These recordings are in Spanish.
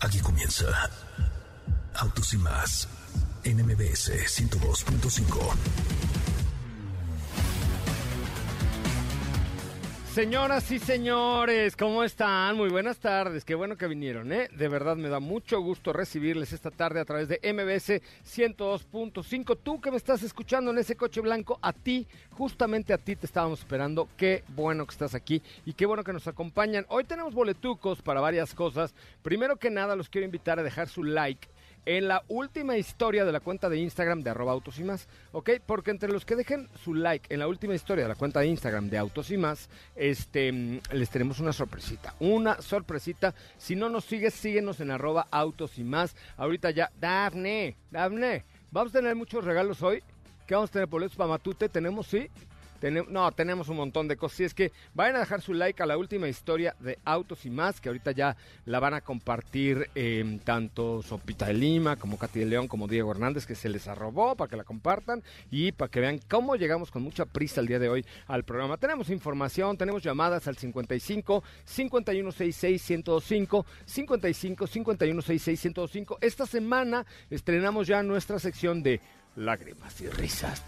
Aquí comienza Autos y más en MBS 102.5. Señoras y señores, ¿cómo están? Muy buenas tardes, qué bueno que vinieron, ¿eh? De verdad me da mucho gusto recibirles esta tarde a través de MBS 102.5. Tú que me estás escuchando en ese coche blanco, a ti, justamente a ti te estábamos esperando. Qué bueno que estás aquí y qué bueno que nos acompañan. Hoy tenemos boletucos para varias cosas. Primero que nada, los quiero invitar a dejar su like en la última historia de la cuenta de Instagram de arroba autos y más, ¿ok? Porque entre los que dejen su like en la última historia de la cuenta de Instagram de autos y más, este, les tenemos una sorpresita, una sorpresita. Si no nos sigues, síguenos en arroba autos y más. Ahorita ya, Dafne, Dafne, vamos a tener muchos regalos hoy. ¿Qué vamos a tener boletos para Matute? ¿Tenemos? Sí no, tenemos un montón de cosas. Y es que vayan a dejar su like a la última historia de Autos y más, que ahorita ya la van a compartir eh, tanto Sopita de Lima como Katy de León como Diego Hernández, que se les arrobó para que la compartan y para que vean cómo llegamos con mucha prisa el día de hoy al programa. Tenemos información, tenemos llamadas al 55 5166 1025 55 5166 1025. Esta semana estrenamos ya nuestra sección de lágrimas y risas,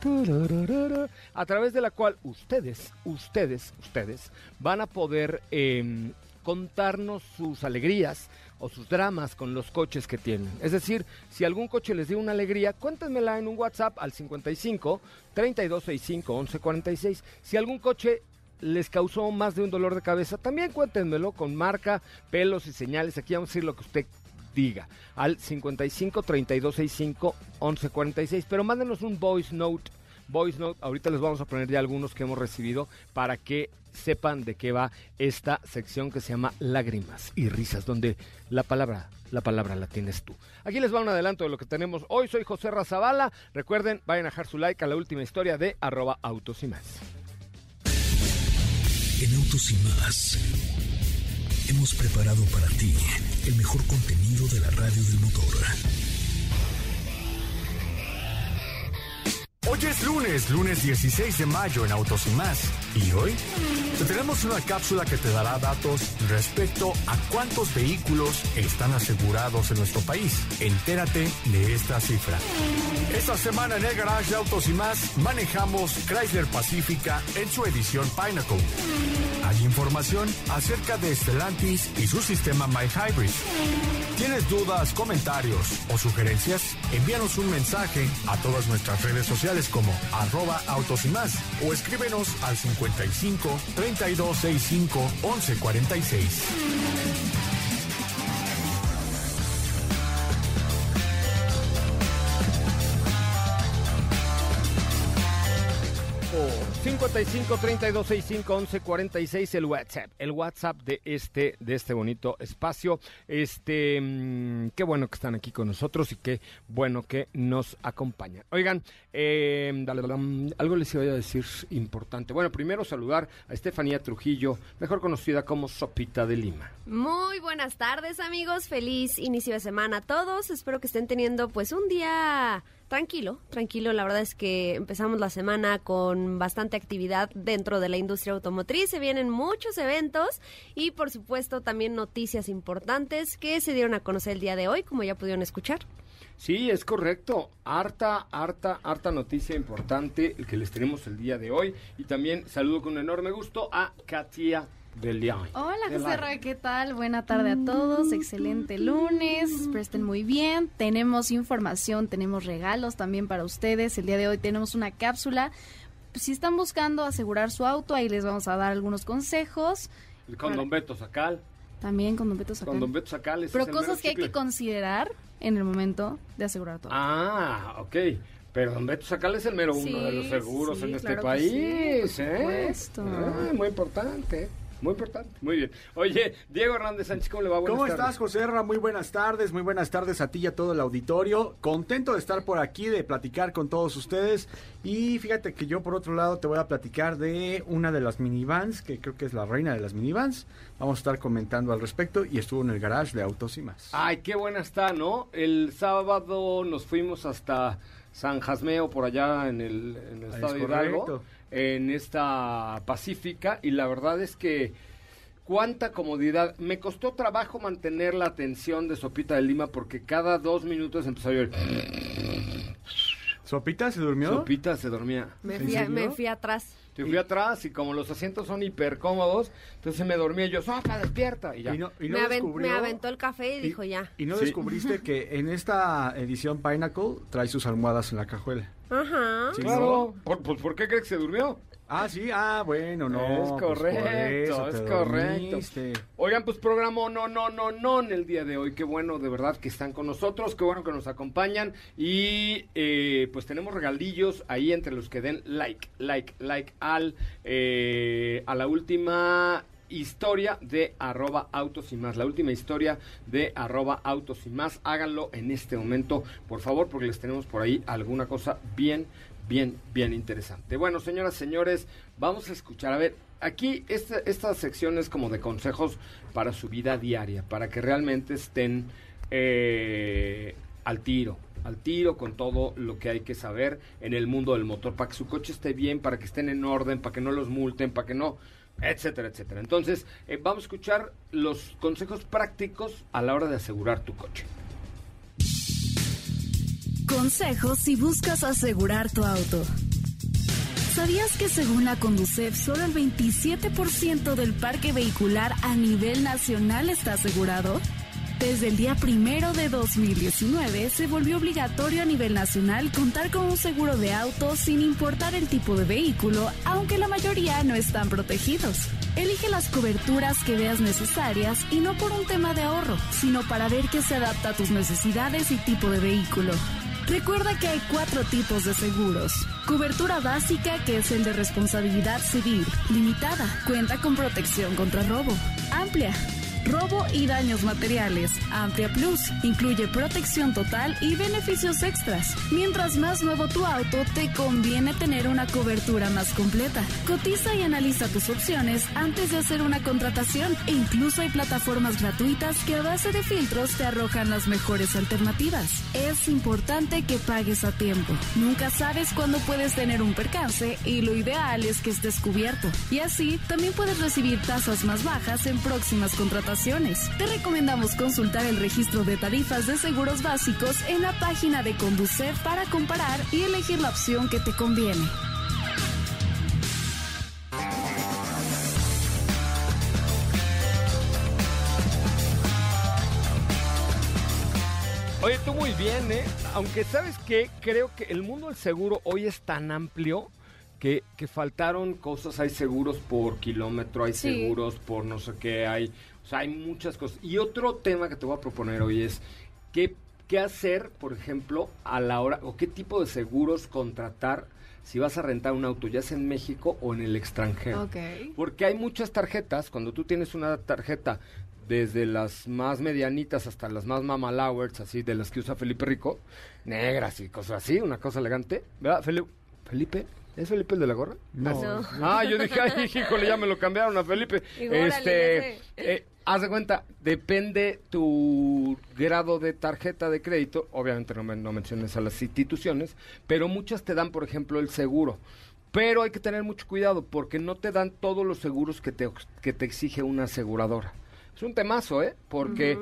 a través de la cual ustedes, ustedes, ustedes van a poder em, contarnos sus alegrías o sus dramas con los coches que tienen. Es decir, si algún coche les dio una alegría, cuéntenmela en un WhatsApp al 55 3265 1146. Si algún coche les causó más de un dolor de cabeza, también cuéntenmelo con marca, pelos y señales. Aquí vamos a decir lo que usted diga al 55 32 65 11 46. Pero mándenos un voice note. Voice note, ahorita les vamos a poner ya algunos que hemos recibido para que sepan de qué va esta sección que se llama Lágrimas y Risas, donde la palabra, la palabra la tienes tú. Aquí les va un adelanto de lo que tenemos hoy. Soy José Razabala. Recuerden, vayan a dejar su like a la última historia de arroba autos y más. En autos y más hemos preparado para ti el mejor contenido de la radio del motor. Hoy es lunes, lunes 16 de mayo en Autos y más. Y hoy te tenemos una cápsula que te dará datos respecto a cuántos vehículos están asegurados en nuestro país. Entérate de esta cifra. Esta semana en el garage de Autos y más manejamos Chrysler Pacifica en su edición Pinnacle. Hay información acerca de Stellantis y su sistema My Hybrid. ¿Tienes dudas, comentarios o sugerencias? Envíanos un mensaje a todas nuestras redes sociales como arroba autos y más o escríbenos al 55 3265 1146. 55 32 65 11 46 el WhatsApp, el WhatsApp de este de este bonito espacio. Este mm, qué bueno que están aquí con nosotros y qué bueno que nos acompañan. Oigan, eh, algo les iba a decir importante. Bueno, primero saludar a Estefanía Trujillo, mejor conocida como Sopita de Lima. Muy buenas tardes, amigos. Feliz inicio de semana a todos. Espero que estén teniendo pues un día tranquilo, tranquilo. La verdad es que empezamos la semana con bastante actividad dentro de la industria automotriz. Se vienen muchos eventos y, por supuesto, también noticias importantes que se dieron a conocer el día de hoy, como ya pudieron escuchar. Sí, es correcto. Harta, harta, harta noticia importante que les tenemos el día de hoy. Y también saludo con enorme gusto a Katia del día. Hola, José. Ra, ¿qué tal? Buena tarde a todos, excelente lunes, espero estén muy bien. Tenemos información, tenemos regalos también para ustedes. El día de hoy tenemos una cápsula. Si están buscando asegurar su auto, ahí les vamos a dar algunos consejos. Con Don Beto Sacal. También con Don Beto Con Sacal. Don Beto Sacal. Pero es el mero cosas que hay que considerar en el momento de asegurar auto. Ah, ok. Pero Don Beto Sacal es el mero uno Sí, de los seguros sí, en este claro que país, sí, por ¿eh? supuesto. Ah, muy importante, muy importante. Muy bien. Oye, Diego Hernández Sánchez, ¿cómo le va? Buenas ¿Cómo tardes. estás, José Ra? Muy buenas tardes, muy buenas tardes a ti y a todo el auditorio. Contento de estar por aquí, de platicar con todos ustedes. Y fíjate que yo, por otro lado, te voy a platicar de una de las minivans, que creo que es la reina de las minivans. Vamos a estar comentando al respecto y estuvo en el garage de Autos y más. Ay, qué buena está, ¿no? El sábado nos fuimos hasta San Jasmeo, por allá en el, en el Ah, estado es de Hidalgo, en esta Pacífica, y la verdad es que cuánta comodidad. Me costó trabajo mantener la atención de Sopita de Lima porque cada dos minutos empezó a llover. ¿Sopita se durmió? Sopita se dormía. Me ¿En fui, a- me fui atrás. Te fui atrás y como los asientos son hiper cómodos, entonces me dormía y yo, Sopa, despierta. Y ya. Y no, y no me, aven- descubrió- me aventó el café y, y- dijo ya. ¿Y no Sí. descubriste que en esta edición Pinnacle trae sus almohadas en la cajuela? Ajá. Sí, Claro. ¿Por, pues, ¿por qué crees que se durmió? Ah, sí, ah, bueno, no. Es pues correcto, es correcto. dormiste. Oigan, pues programa no, no, no, no en el día de hoy. Qué bueno, de verdad, que están con nosotros. Qué bueno que nos acompañan. Y eh, pues tenemos regalillos ahí entre los que den like, like, like al eh, a la última historia de arroba autos y más. La última historia de arroba autos y más. Háganlo en este momento, por favor, porque les tenemos por ahí alguna cosa bien, bien, bien interesante. Bueno, señoras, señores, vamos a escuchar. A ver, aquí esta, esta sección es como de consejos para su vida diaria, para que realmente estén eh, al tiro. Al tiro con todo lo que hay que saber en el mundo del motor, para que su coche esté bien, para que estén en orden, para que no los multen, para que no, etcétera, etcétera. Entonces, eh, vamos a escuchar los consejos prácticos a la hora de asegurar tu coche. Consejos si buscas asegurar tu auto. ¿Sabías que según la Conducef solo el 27% del parque vehicular a nivel nacional está asegurado? Desde el día primero de 2019 se volvió obligatorio a nivel nacional contar con un seguro de auto sin importar el tipo de vehículo, aunque la mayoría no están protegidos. Elige las coberturas que veas necesarias y no por un tema de ahorro, sino para ver que se adapta a tus necesidades y tipo de vehículo. Recuerda que hay cuatro tipos de seguros. Cobertura básica, que es el de responsabilidad civil, limitada, cuenta con protección contra robo. Amplia, robo y daños materiales. Amplia Plus, incluye protección total y beneficios extras. Mientras más nuevo tu auto, te conviene tener una cobertura más completa. Cotiza y analiza tus opciones antes de hacer una contratación. E incluso hay plataformas gratuitas que a base de filtros te arrojan las mejores alternativas. Es importante que pagues a tiempo. Nunca sabes cuándo puedes tener un percance y lo ideal es que estés cubierto. Y así también puedes recibir tasas más bajas en próximas contrataciones. Te recomendamos consultar el registro de tarifas de seguros básicos en la página de Conducef para comparar y elegir la opción que te conviene. Oye, tú muy bien, ¿eh? Aunque sabes que creo que el mundo del seguro hoy es tan amplio que, que faltaron cosas. Hay seguros por kilómetro, hay Sí. seguros por no sé qué, hay, o sea, hay muchas cosas. Y otro tema que te voy a proponer hoy es qué, qué hacer, por ejemplo, a la hora, o qué tipo de seguros contratar si vas a rentar un auto, ya sea en México o en el extranjero. Porque hay muchas tarjetas, cuando tú tienes una tarjeta desde las más medianitas hasta las más mamalowers, así de las que usa Felipe Rico, negras y cosas así, una cosa elegante, ¿verdad? Feli- Felipe, ¿es Felipe el de la gorra? No. Ah, yo dije, ay, híjole, ya me lo cambiaron a Felipe. Y este, eh, haz de cuenta, depende tu grado de tarjeta de crédito, obviamente no, no menciones a las instituciones, pero muchas te dan, por ejemplo, el seguro. Pero hay que tener mucho cuidado porque no te dan todos los seguros que te, que te exige una aseguradora. Es un temazo, ¿eh? Porque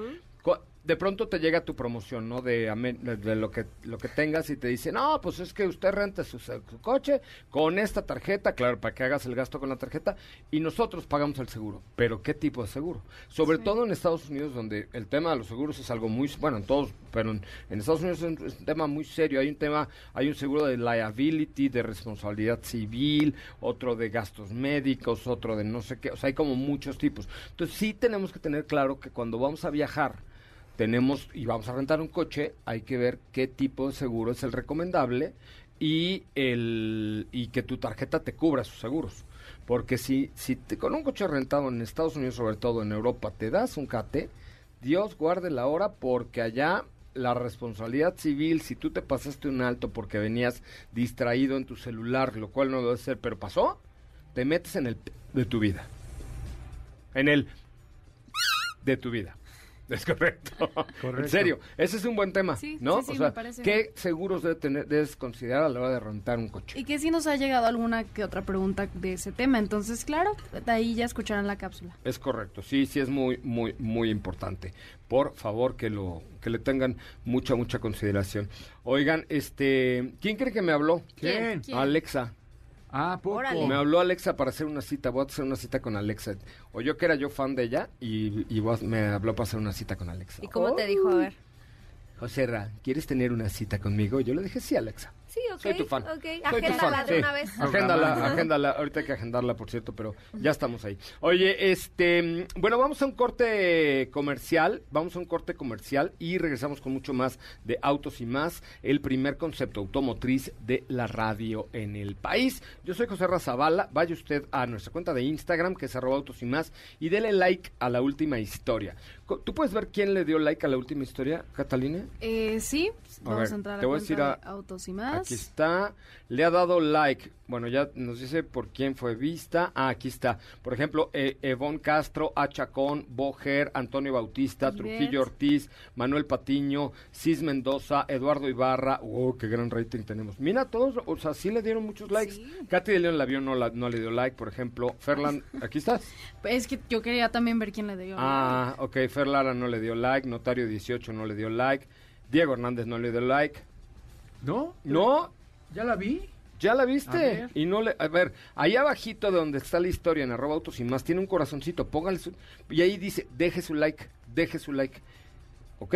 de pronto te llega tu promoción, ¿no? De, de- lo que lo que tengas y te dice, no, pues es que usted renta su, su coche con esta tarjeta, claro, para que hagas el gasto con la tarjeta, y nosotros pagamos el seguro. Pero ¿qué tipo de seguro? Sobre todo en Estados Unidos, donde el tema de los seguros es algo muy, bueno, en todos, pero en, en Estados Unidos es un, es un tema muy serio. Hay un tema, hay un seguro de liability, de responsabilidad civil, otro de gastos médicos, otro de no sé qué, o sea, hay como muchos tipos. Entonces sí tenemos que tener claro que cuando vamos a viajar, tenemos y vamos a rentar un coche, hay que ver qué tipo de seguro es el recomendable y el y que tu tarjeta te cubra sus seguros. Porque si, si con un coche rentado en Estados Unidos, sobre todo en Europa, te das un cate, Dios guarde la hora porque allá la responsabilidad civil, si tú te pasaste un alto porque venías distraído en tu celular, lo cual no debe ser, pero pasó, te metes en el de tu vida. En el de tu vida. Es correcto. En serio, ese es un buen tema, Sí, ¿no? sí, sí, o sea, me parece ¿qué seguros debe tener, debes considerar a la hora de rentar un coche? Y que sí nos ha llegado alguna que otra pregunta de ese tema. Entonces, claro, de ahí ya escucharán la cápsula. Es correcto, sí, sí es muy, muy, muy importante. Por favor que lo, que le tengan mucha, mucha consideración. Oigan, este, ¿quién cree que me habló? ¿Quién? ¿Quién? Alexa. Ah, poco. Órale. Me habló Alexa para hacer una cita. Voy a hacer una cita con Alexa. O yo que era yo fan de ella y, y a- me habló para hacer una cita con Alexa. ¿Y cómo te dijo? A ver. José Ra, ¿quieres tener una cita conmigo? Yo le dije sí, Alexa. Sí, ok. Soy tu fan. Ok, Soy tu agéndala fan, de sí. una vez. Agéndala, agéndala. Ahorita hay que agendarla, por cierto, pero ya estamos ahí. Oye, este, bueno, vamos a un corte comercial, vamos a un corte comercial y regresamos con mucho más de Autos y Más, el primer concepto automotriz de la radio en el país. Yo soy José Razabala, vaya usted a nuestra cuenta de Instagram, que es arroba Autos y Más, y dele like a la última historia. ¿Tú puedes ver quién le dio like a la última historia, Catalina? Eh, sí, A vamos ver, a entrar a te la voy a cuenta decir a- de Autos y Más. Aquí está. Le ha dado like. Bueno, ya nos dice por quién fue vista. Ah, aquí está. Por ejemplo, eh, Evon Castro, Achacón, Boger, Antonio Bautista. Trujillo Ortiz, Manuel Patiño, Cis Mendoza, Eduardo Ibarra. ¡Oh, qué gran rating tenemos! Mira, todos, o sea, sí le dieron muchos likes. Sí. Katy de León la vio, no, la- no le dio like, por ejemplo. Ferland, aquí estás. Es que yo quería también ver quién le dio. Ah, ok. Fer Lara no le dio like. Notario 18 no le dio like. Diego Hernández no le dio like. ¿No? No, ¿Ya la vi? ¿Ya la viste? Y no le... A ver, ahí abajito de donde está la historia en arroba autos y más, tiene un corazoncito, póngale su... Y ahí dice, deje su like, deje su like. ¿Ok?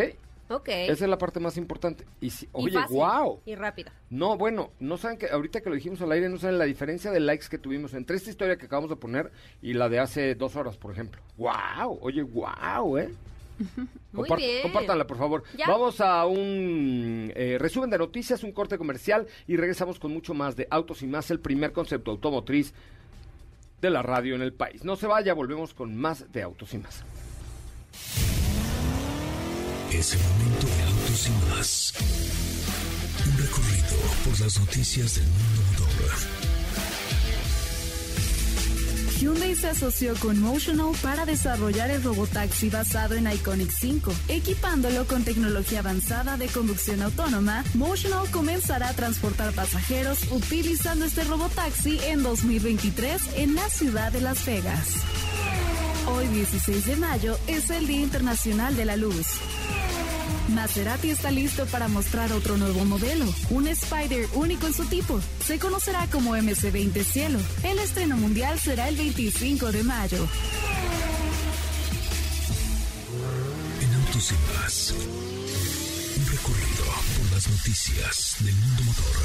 Ok. Esa es la parte más importante. Y si, Y oye, fácil, wow. Y rápido. No, bueno, no saben que ahorita que lo dijimos al aire, no saben la diferencia de likes que tuvimos entre esta historia que acabamos de poner y la de hace dos horas, por ejemplo. ¡Wow! Oye, wow, ¿eh? Muy Compart- bien. Compártanla, por favor. Ya. Vamos a un eh, resumen de noticias, un corte comercial y regresamos con mucho más de Autos y Más, el primer concepto automotriz de la radio en el país. No se vaya, volvemos con más de Autos y Más. Es el momento de Autos y Más. Un recorrido por las noticias del mundo Hyundai se asoció con Motional para desarrollar el robotaxi basado en Iconic 5. Equipándolo con tecnología avanzada de conducción autónoma, Motional comenzará a transportar pasajeros utilizando este robotaxi en 2023 en la ciudad de Las Vegas. Hoy 16 de mayo es el Día Internacional de la Luz. Maserati está listo para mostrar otro nuevo modelo, un Spider único en su tipo. Se conocerá como MC20 Cielo. El estreno mundial será el 25 de mayo. En Autos y Más. Un recorrido por las noticias del mundo motor.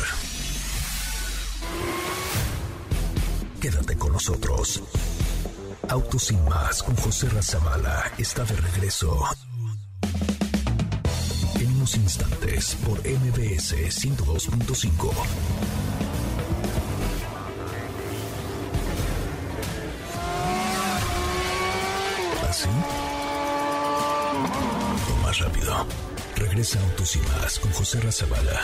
Quédate con nosotros. Autos y Más con José Razabala está de regreso. Instantes por MBS 102.5. ¿Así? O más rápido. Regresa Autos y Más con José Razabala.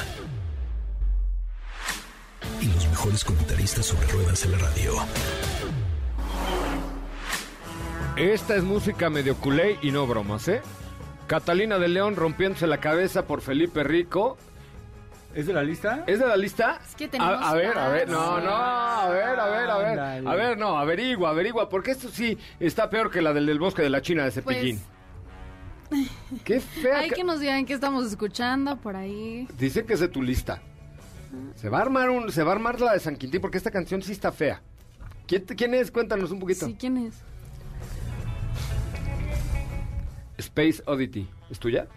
Y los mejores comentaristas sobre ruedas en la radio. Esta es música medio culé y no bromas, ¿eh? Catalina de León rompiéndose la cabeza por Felipe Rico. ¿Es de la lista? ¿Es de la lista? Es que tenemos a, a ver, a ver, no, no, a ver, a ver, a ver. A ver, no, averigua, averigua, porque esto sí está peor que la del del bosque de la China de Cepillín. Pues, Qué fea. Hay que nos digan qué estamos escuchando por ahí. Dice que es de tu lista. Se va a armar un, se va a armar la de San Quintín porque esta canción sí está fea. ¿Quién, quién es? Cuéntanos un poquito. Sí, ¿quién es? Space Oddity. ¿Es tuya?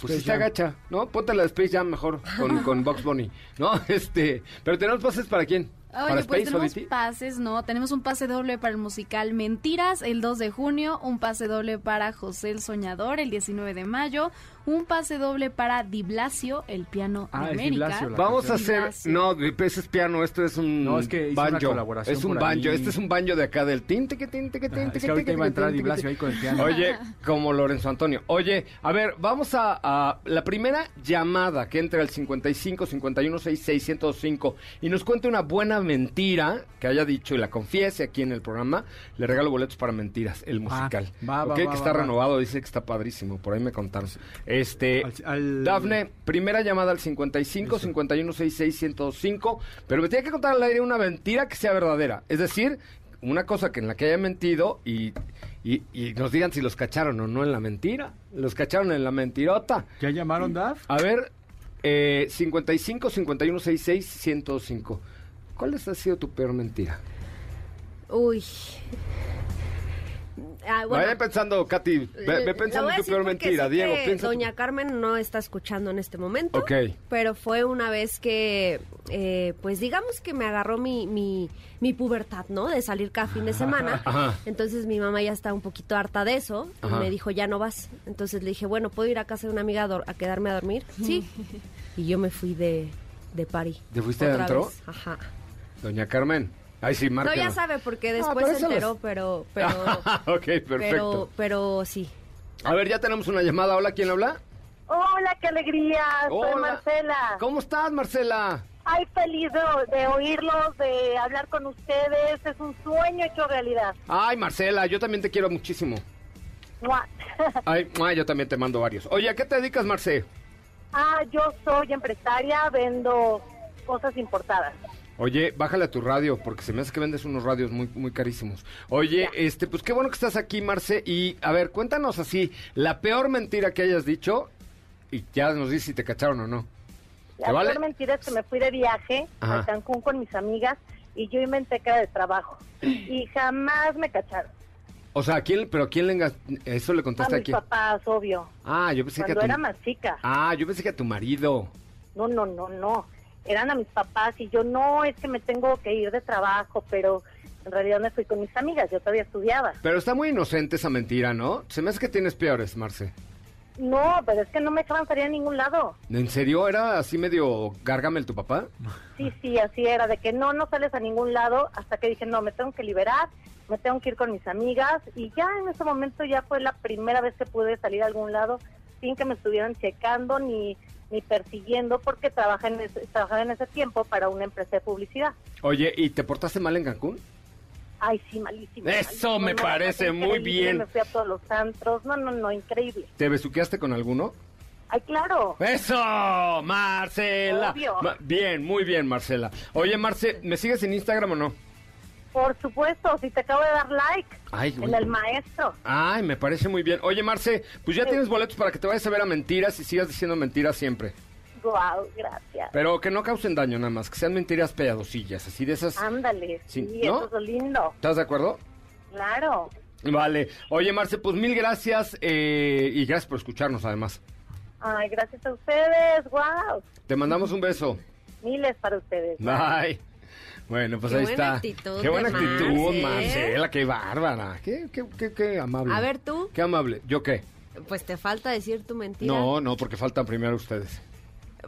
Pues sí Space se Jam. agacha, ¿no? Ponte la de Space Jam mejor con, con Box Bunny. No, este. Pero tenemos pases para quién? Oye, para pues Space tenemos Oddity. pases, ¿no? Tenemos un pase doble para el musical Mentiras el 2 de junio, un pase doble para José el Soñador el 19 de mayo, un pase doble para Di Blasio, el piano Ah, de es Di América. Blasio, la Vamos a hacer. Blasio. No, ese es piano, esto es un. No, es que banjo. Es un banjo. ahí. Este es un banjo de acá del tinte que tinte que tinte es que ahorita iba a entrar Di Blasio ahí con el piano. Oye, como Lorenzo Antonio. Oye, a ver, vamos a, a la primera llamada que entre al 55 51 66 1025 y nos cuente una buena mentira que haya dicho y la confiese aquí en el programa. Le regalo boletos para mentiras, el musical. va, va, que está va, va. renovado, dice que está padrísimo. Por ahí me contaron. Este. Al- al- Dafne, primera llamada al 55 51 66 1025, pero me tiene que contar al aire una mentira que sea verdadera. Es decir, una cosa que en la que haya mentido y, y, y nos digan si los cacharon o no en la mentira. Los cacharon en la mentirota. ¿Ya llamaron, Daf? A ver, eh, 55 51 66 1025. ¿Cuál ha sido tu peor mentira? Uy. Ah, bueno, Vaya pensando, Katy, ve, ve le- pensando tu peor mentira. sé Diego, que piensa. tu- Doña Carmen no está escuchando en este momento. Ok. Pero fue una vez que, eh, pues digamos que me agarró mi, mi, mi pubertad, ¿no? De salir cada fin de semana. Ajá. Entonces mi mamá ya está un poquito harta de eso. Y Ajá. me dijo, ya no vas. Entonces le dije, bueno, ¿puedo ir a casa de una amiga a, a quedarme a dormir? Sí. y yo me fui de, de party. ¿Te fuiste adentro? Ajá. Doña Carmen. Ay, sí, No, ya sabe, porque después se enteró, pero, pero, ok, perfecto. pero, pero sí. A ver, ya tenemos una llamada. Hola, ¿quién habla? Hola, qué alegría. Soy Hola. Marcela. ¿Cómo estás, Marcela? Ay, feliz de, de oírlos, de hablar con ustedes. Es un sueño hecho realidad. Ay, Marcela, yo también te quiero muchísimo. Ay, mua, yo también te mando varios. Oye, ¿a qué te dedicas, Marce? ah, yo soy empresaria, vendo cosas importadas. Oye, bájale a tu radio, porque se me hace que vendes unos radios muy, muy carísimos. Oye, este, pues qué bueno que estás aquí, Marce. Y, a ver, cuéntanos así, la peor mentira que hayas dicho, y ya nos dices si te cacharon o no. La peor mentira es que me fui de viaje Ajá. a Cancún con mis amigas y yo inventé que era de trabajo. Y jamás me cacharon. O sea, ¿a quién, pero ¿a quién le enga- Eso le A contaste a mis quién. papás, obvio. Ah, yo pensé que a Cuando tu... era más chica. Ah, yo pensé que a tu marido. No, no, no, no. Eran a mis papás y yo no, es que me tengo que ir de trabajo, pero en realidad me fui con mis amigas, yo todavía estudiaba. Pero está muy inocente esa mentira, ¿no? Se me hace que tienes peores, Marce. No, pero es que no me dejaban salir a ningún lado. ¿En serio? ¿Era así medio gárgamel tu papá? Sí, sí, así era, de que no, no sales a ningún lado hasta que dije, no, me tengo que liberar, me tengo que ir con mis amigas y ya en ese momento ya fue la primera vez que pude salir a algún lado sin que me estuvieran checando ni, ni persiguiendo porque trabajé en ese, trabajaba en ese tiempo para una empresa de publicidad. Oye, ¿y te portaste mal en Cancún? Ay, sí, malísimo. Eso malísimo, me parece muy bien. Me fui a todos los antros. No, no, no, increíble. ¿Te besuqueaste con alguno? Ay, claro. ¡Eso! ¡Marcela! Obvio. Ma- bien, muy bien, Marcela. Oye, Marce, ¿me sigues en Instagram o no? Por supuesto, si te acabo de dar like Ay, en el maestro. Ay, me parece muy bien. Oye, Marce, pues ya tienes boletos para que te vayas a ver a mentiras y sigas diciendo mentiras siempre. Guau, gracias. Pero que no causen daño nada más, que sean mentiras piadosillas, así de esas. Ándale, Sí, sí, ¿no? eso es lo lindo. ¿Estás de acuerdo? Claro. Vale. Oye, Marce, pues mil gracias eh, y gracias por escucharnos además. Ay, gracias a ustedes. Guau. Te mandamos un beso. Miles para ustedes. Bye. Bueno, pues Qué ahí buena está. actitud qué buena actitud, Marce, ¿eh? Marcela, qué bárbara. Qué, qué, qué, qué amable. A ver tú, Qué amable. ¿Yo qué? pues te falta decir tu mentira. No, no, porque faltan primero ustedes.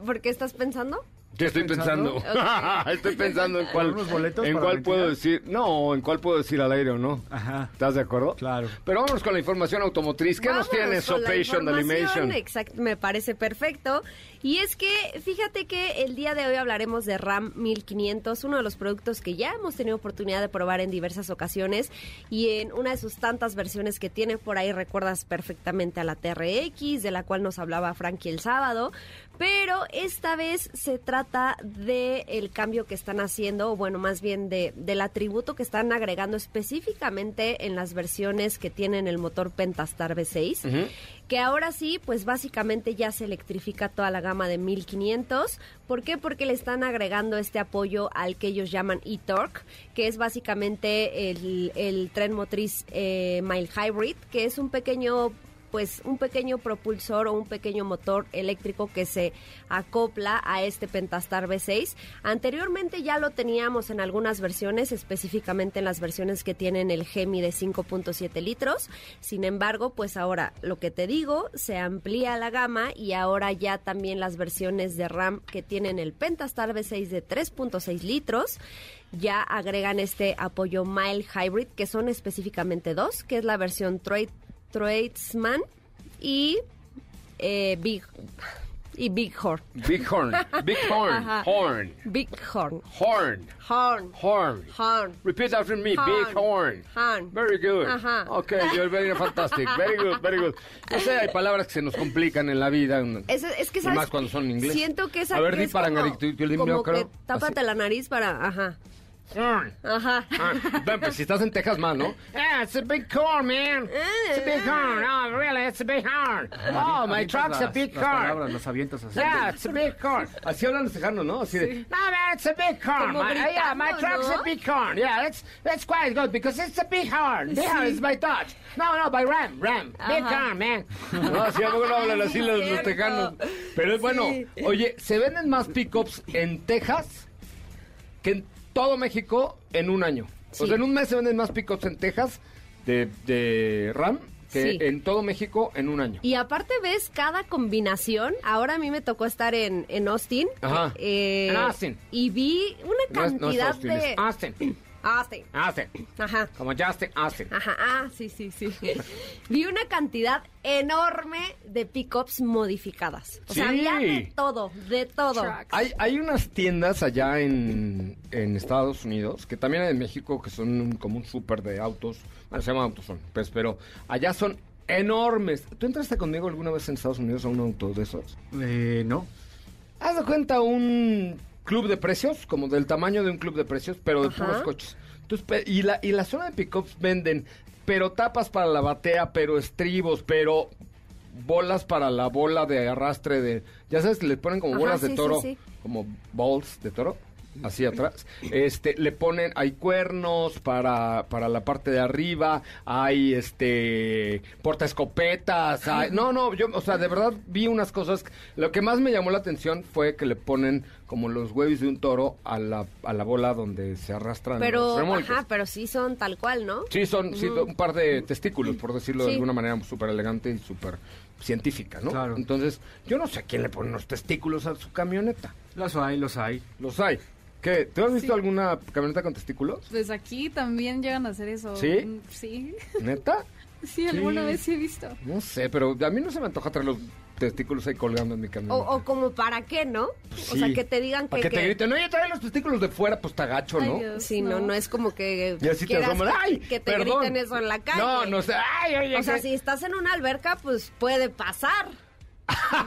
¿Por qué estás pensando? ¿Qué estoy pensando? pensando? estoy pensando en cuál, ¿Unos boletos en cuál puedo decir. No, en cuál puedo decir al aire o no. Ajá. ¿Estás de acuerdo? Claro. Pero vámonos con la información automotriz. ¿Qué nos Vámonos la Sopation Delimation? Exacto, me parece perfecto. Y es que fíjate que el día de hoy hablaremos de RAM 1500, uno de los productos que ya hemos tenido oportunidad de probar en diversas ocasiones y en una de sus tantas versiones que tiene por ahí recuerdas perfectamente a la TRX, de la cual nos hablaba Frankie el sábado, pero esta vez se trata de el cambio que están haciendo, o bueno, más bien de, del atributo que están agregando específicamente en las versiones que tienen el motor Pentastar V6, que ahora sí, pues básicamente ya se electrifica toda la gama de 1500. ¿Por qué? Porque le están agregando este apoyo al que ellos llaman e-torque, que es básicamente el, el tren motriz eh, Mile Hybrid, que es un pequeño pues un pequeño propulsor o un pequeño motor eléctrico que se acopla a este Pentastar V6. Anteriormente ya lo teníamos en algunas versiones, específicamente en las versiones que tienen el Gemi de 5.7 litros. Sin embargo, pues ahora lo que te digo, se amplía la gama y ahora ya también las versiones de RAM que tienen el Pentastar V6 de 3.6 litros ya agregan este apoyo Mile Hybrid, que son específicamente dos, que es la versión Trade Tradesman y eh, Big y Big Horn. Big Horn. Big Horn. Horn. Big Horn. Horn. Horn. Horn. Horn. Repeat after me. Horn. Big horn. Horn. Very good. Ajá. Okay, you're very fantastic. Very good, very good. Yo sé, hay palabras que se nos complican en la vida. Es, es que Y sabes, más cuando son en inglés. Siento que es A ver, di parangarito, como, como que creo. tápate la nariz para, ajá. Ajá. Ah, bueno, pues si estás en Texas más, ¿no? Yeah, it's a big horn, man. It's a big horn. Oh, really, it's a big horn. Oh, my truck's a las- big las horn. palabras, los avientas así. Yeah, it's a big horn. Así hablan los tejanos, ¿no? Así de, no, man, it's a big. Como My, uh, yeah, my truck's a big horn. Yeah, that's, that's quite good because it's a big horn. Yeah, it's by Dodge. No, no, by Ram, Ram. Big horn, man. No, así a poco no hablan así los, los tejanos. Pero es bueno, oye, se venden más pickups en Texas que en todo México en un año. O sea, en un mes se venden más pickups en Texas de, de RAM que Sí. en todo México en un año. Y aparte ves cada combinación. Ahora a mí me tocó estar en, en Austin. Ajá. eh, En Austin. Y vi una No es, no es cantidad Austin, de... es Austin. Austin. Austin. Ajá. Como Justin Austin. Ajá, ah, sí, sí, sí. Vi una cantidad enorme de pickups modificadas. O sea, Sí. había de todo, de todo. Hay, hay unas tiendas allá en, en Estados Unidos, que también hay en México, que son un- como un súper de autos. Bueno, se llaman autoson, pues, pero allá son enormes. ¿Tú entraste conmigo alguna vez en Estados Unidos a un auto de esos? Eh, no. Haz de cuenta un club de precios, como del tamaño de un club de precios, pero de Ajá. puros coches. Entonces, y la, y la zona de pickups venden, pero tapas para la batea, pero estribos, pero bolas para la bola de arrastre de... Ya sabes, le ponen como Ajá, bolas sí, de sí, toro, sí. como balls de toro. Así atrás, este, le ponen, hay cuernos para, para la parte de arriba, hay este, portaescopetas, hay, no, no, yo, o sea, de verdad vi unas cosas, lo que más me llamó la atención fue que le ponen como los huevos de un toro a la, a la bola donde se arrastran Pero, los remolques. ajá, pero sí son tal cual, ¿no? Sí, son sí, un par de testículos, por decirlo de alguna manera súper elegante y súper científica, ¿no? Claro. Entonces, yo no sé a quién le pone los testículos a su camioneta. Los hay, los hay. Los hay. ¿Qué? ¿Tú has visto alguna camioneta con testículos? Pues aquí también llegan a hacer eso. ¿Sí? Mm, Sí, ¿Neta? sí, alguna Sí. vez sí he visto. No sé, pero a mí no se me antoja traer los testículos ahí colgando en mi O, camioneta. o como para qué, ¿no? Pues O sea, que te digan que... que te griten, oye, trae los testículos de fuera, pues está gacho, ¿no? Ay, Dios, Sí, no, no es como que Y así te asoman, que, ¡ay! que te perdón! griten eso en la calle. No, no sé, ¡ay, oye! O sea, si estás en una alberca, pues puede pasar.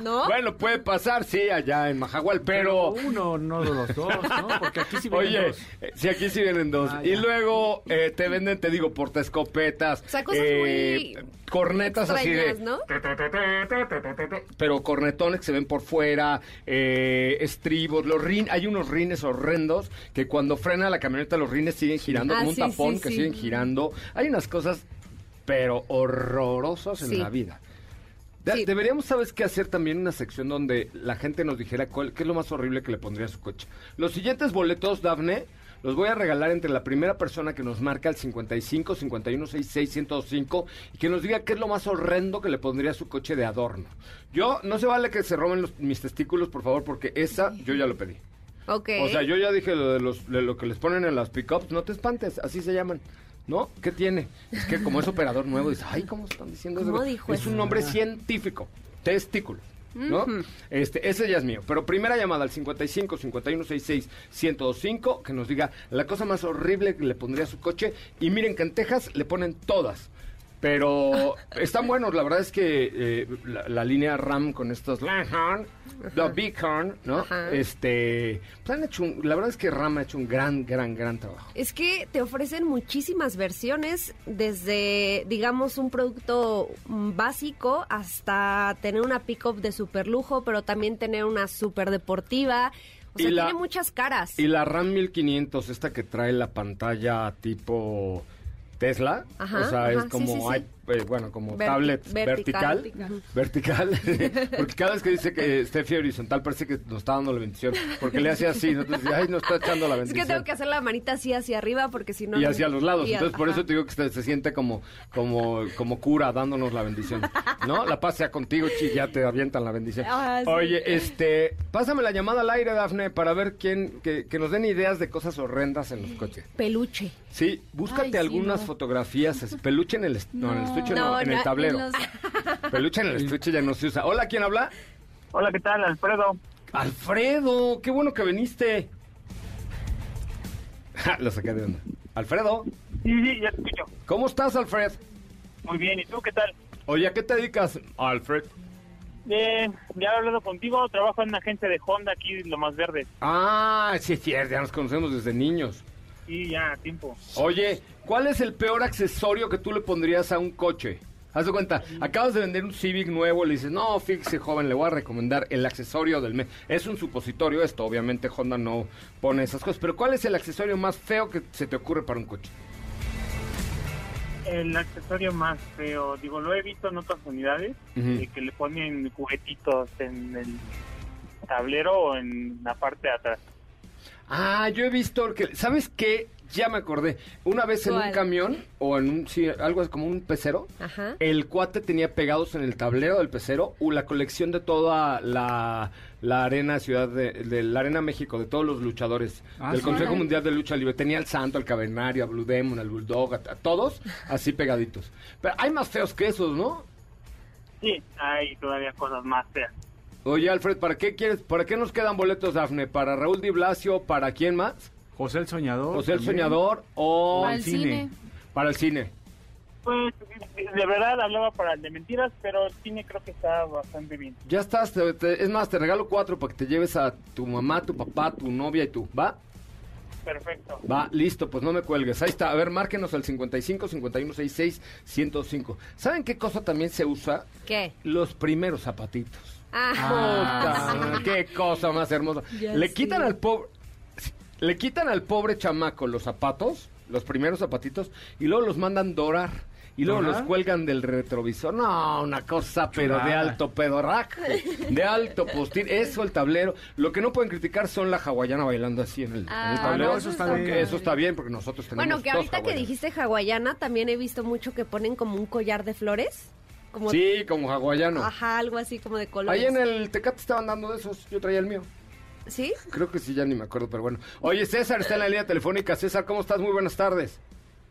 ¿No? Bueno, puede pasar, sí, allá en Majagual, pero... Uno, no de los dos, ¿no? Porque aquí sí vienen Oye, dos. eh, sí, aquí sí vienen dos. Ah, y ya. luego eh, te venden, te digo, portaescopetas. O sea, cosas eh, muy Cornetas así de... ¿no? Pero cornetones que se ven por fuera, eh, estribos, los rin, hay unos rines horrendos que cuando frena la camioneta los rines siguen girando Ah, como un sí, tapón sí, que sí. siguen girando. Hay unas cosas, pero horrorosas en la vida. De- Sí. Deberíamos, ¿sabes qué? Hacer también una sección donde la gente nos dijera cuál, qué es lo más horrible que le pondría a su coche. Los siguientes boletos, Dafne, los voy a regalar entre la primera persona que nos marca el 55 51 66 105 y que nos diga qué es lo más horrendo que le pondría a su coche de adorno. Yo, no se vale que se roben los- mis testículos, por favor, porque esa yo ya lo pedí. Ok. O sea, yo ya dije lo de, los, de lo que les ponen en las pickups, no te espantes, así se llaman. ¿No? ¿Qué tiene? Es que como es operador nuevo, dice, ay, ¿cómo están diciendo eso? ¿Cómo dijo Es eso? un nombre científico, testículos. ¿No? Este, ese ya es mío. Pero primera llamada al 55 51 66 105 que nos diga la cosa más horrible que le pondría a su coche. Y miren que en Texas le ponen todas. Pero están buenos, la verdad es que eh, la, la línea RAM con estos Langhorn, the Bighorn, ¿no? Ajá. Este, pues han hecho, un- la verdad es que RAM ha hecho un gran, gran, gran trabajo. Es que te ofrecen muchísimas versiones, desde, digamos, un producto básico hasta tener una pick-up de super lujo, pero también tener una super deportiva. O Y sea, la- tiene muchas caras. Y la RAM 1500, esta que trae la pantalla tipo Tesla, Ajá, o sea, ajá, es como, sí, sí. ay, eh, bueno, como Verti- tablet vertical. vertical, vertical, porque cada vez que dice que Steffi horizontal parece que nos está dando la bendición, porque le hace así, ¿no? entonces, ay, nos está echando la Es bendición. que tengo que hacer la manita así hacia arriba porque si no... y hacia los lados. Entonces, por ajá. eso te digo que se, se siente como, como, como cura dándonos la bendición. ¿No? La paz sea contigo, chi, ya te avientan la bendición. Ah, sí. Oye, este, pásame la llamada al aire, Dafne, para ver quién, que, que nos den ideas de cosas horrendas en los coches. Peluche. Sí, búscate Ay, sí, algunas no. fotografías, peluche en el, no, en el estuche, no, No, en no, el tablero. en los- Peluche en el estuche ya no se usa. Hola, ¿quién habla? Hola, ¿qué tal, Alfredo? Alfredo, qué bueno que viniste. Ja, Lo saqué de onda. Alfredo, Sí, sí, ya te escucho. ¿cómo estás, Alfred? Muy bien, ¿y tú qué tal? Oye, ¿a qué te dedicas, Alfred? Bien, ya he hablado contigo, trabajo en una agencia de Honda aquí, en Lo Más Verde. Ah, sí, es cierto, ya nos conocemos desde niños. Sí, ya, tiempo. Oye, ¿cuál es el peor accesorio que tú le pondrías a un coche? Haz de cuenta, acabas de vender un Civic nuevo, le dices, no, fíjese, joven, le voy a recomendar el accesorio del mes. Es un supositorio esto, obviamente Honda no pone esas cosas, pero ¿cuál es el accesorio más feo que se te ocurre para un coche? El accesorio más feo, digo, lo he visto en otras unidades, eh, que le ponen juguetitos en el tablero o en la parte de atrás. Ah, yo he visto que, ¿sabes qué? Ya me acordé. Una vez en un camión o en un, sí, algo como un pecero, Ajá. el cuate tenía pegados en el tablero del pecero uh, la colección de toda la, la arena ciudad de, de la arena México, de todos los luchadores Ah, del sí. Consejo. Mundial de Lucha Libre. Tenía al Santo, al Cavernario, a Blue Demon, al Bulldog, a, a todos así pegaditos. Pero hay más feos que esos, ¿no? Sí, hay todavía cosas más feas. Oye, Alfred, ¿para qué quieres, para qué nos quedan boletos, Dafne? ¿Para Raúl Di Blasio? ¿Para quién más? José el Soñador. José el también. Soñador o Al cine. para el cine. Pues, de verdad hablaba para el de mentiras, pero el cine creo que está bastante bien. Ya estás, te- te- es más, te regalo cuatro para que te lleves a tu mamá, tu papá, tu novia y tú. ¿Va? Perfecto. Va, listo, pues no me cuelgues. Ahí está, a ver, márquenos al 55 51 66 105. ¿Saben qué cosa también se usa? ¿Qué? Los primeros zapatitos. Ah, Puta, qué cosa más hermosa. Ya Le quitan al pobre le quitan al pobre chamaco los zapatos, los primeros zapatitos y luego los mandan dorar. Y luego los cuelgan del retrovisor. No, una cosa, pero de alto pedorraje. De alto postín. Eso, el tablero. Lo que no pueden criticar son la hawaiana bailando así en el, en el Ah, tablero. no, eso está bien. Eso está bien, porque nosotros tenemos Bueno, que dos ahorita que dijiste hawaiana, también he visto mucho que ponen como un collar de flores. Como, Sí, como hawaiano. Ajá, algo así como de colores. Ahí en el Tecate estaban dando de esos. Yo traía el mío. ¿Sí? Creo que sí, ya ni me acuerdo, pero bueno. Oye, César está en la línea telefónica. César, ¿cómo estás? Muy buenas tardes.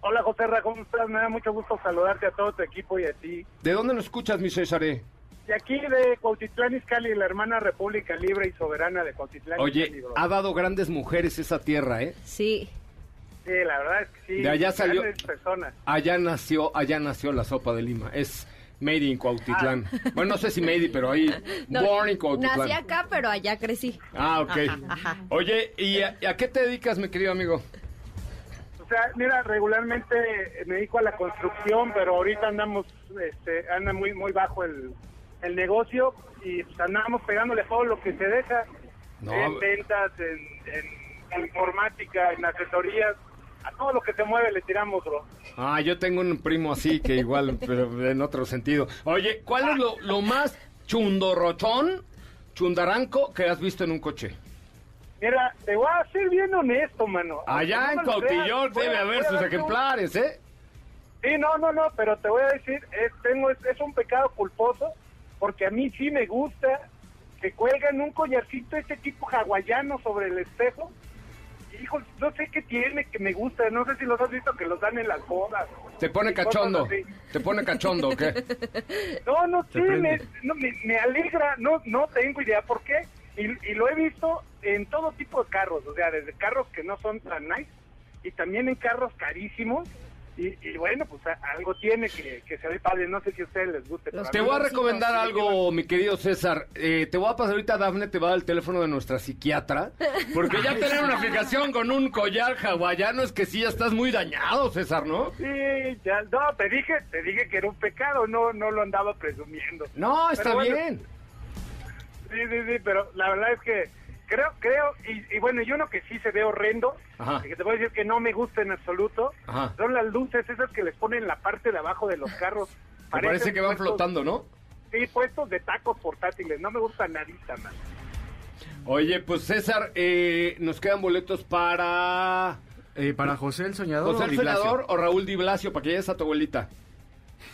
Hola, José Ra, ¿cómo estás? Me da mucho gusto saludarte a todo tu equipo y a ti. ¿De dónde nos escuchas, mi César? eh? De aquí de Cuautitlán Izcalli, la hermana República Libre y Soberana de Cuautitlán Oye, ha dado grandes mujeres esa tierra, ¿eh? Sí. Sí, la verdad es que sí. De allá salió- grandes personas. Allá nació, allá nació la sopa de Lima. Es made in Cuautitlán. Bueno, no sé si made, pero ahí, No, born in Cuautitlán. Nací acá, pero allá crecí. Ah, ok. Ajá, ajá. Oye, ¿y a, a qué te dedicas, mi querido amigo? O sea, mira, regularmente me dedico a la construcción, pero ahorita andamos, este, anda muy muy bajo el, el negocio y pues, andamos pegándole todo lo que se deja No, en ventas, en, en- en informática, en asesorías, a todo lo que se mueve le tiramos, bro. Ah, yo tengo un primo así que igual, pero en otro sentido. Oye, ¿cuál es lo, lo más chundorrochón, chundaranco que has visto en un coche? Mira, te voy a ser bien honesto, mano. Allá en Cautillón debe haber sus un- ejemplares, ¿eh? Sí, no, no, no, pero te voy a decir, es, tengo, es, es un pecado culposo, porque a mí sí me gusta que cuelgan un collarcito este tipo hawaiano sobre el espejo. Hijo, no sé qué tiene que me gusta, no sé si los has visto que los dan en las bodas. Te pone cachondo. Te pone cachondo, ¿o ¿qué? No, no, prende. me, no, me, me alegra, no, no tengo idea por qué. Y, y lo he visto en todo tipo de carros, o sea, desde carros que no son tan nice y también en carros carísimos. Y, y bueno, pues algo tiene que, que se ve padre. No sé si a ustedes les guste. pero Te voy a recomendar algo, mi querido César. Eh, te voy a pasar ahorita, Dafne, te va a dar el teléfono de nuestra psiquiatra. Porque ya tener una fijación con un collar hawaiano es que sí, ya estás muy dañado, César, ¿no? Sí, ya, no, te dije, te dije que era un pecado, no, no lo andaba presumiendo. No, está bueno, bien. Sí, sí, sí, pero la verdad es que creo, creo, y, y bueno, y uno que sí se ve horrendo, Ajá. y que te voy a decir que no me gusta en absoluto, Ajá. son las luces esas que les ponen en la parte de abajo de los carros. Me parece que van puestos- flotando, ¿no? Sí, puestos de tacos portátiles, no me gusta nadita, man. Oye, pues César, eh, nos quedan boletos para Eh, para José el Soñador. José o el? Soñador o Raúl Di Blasio, para que llegues a tu abuelita.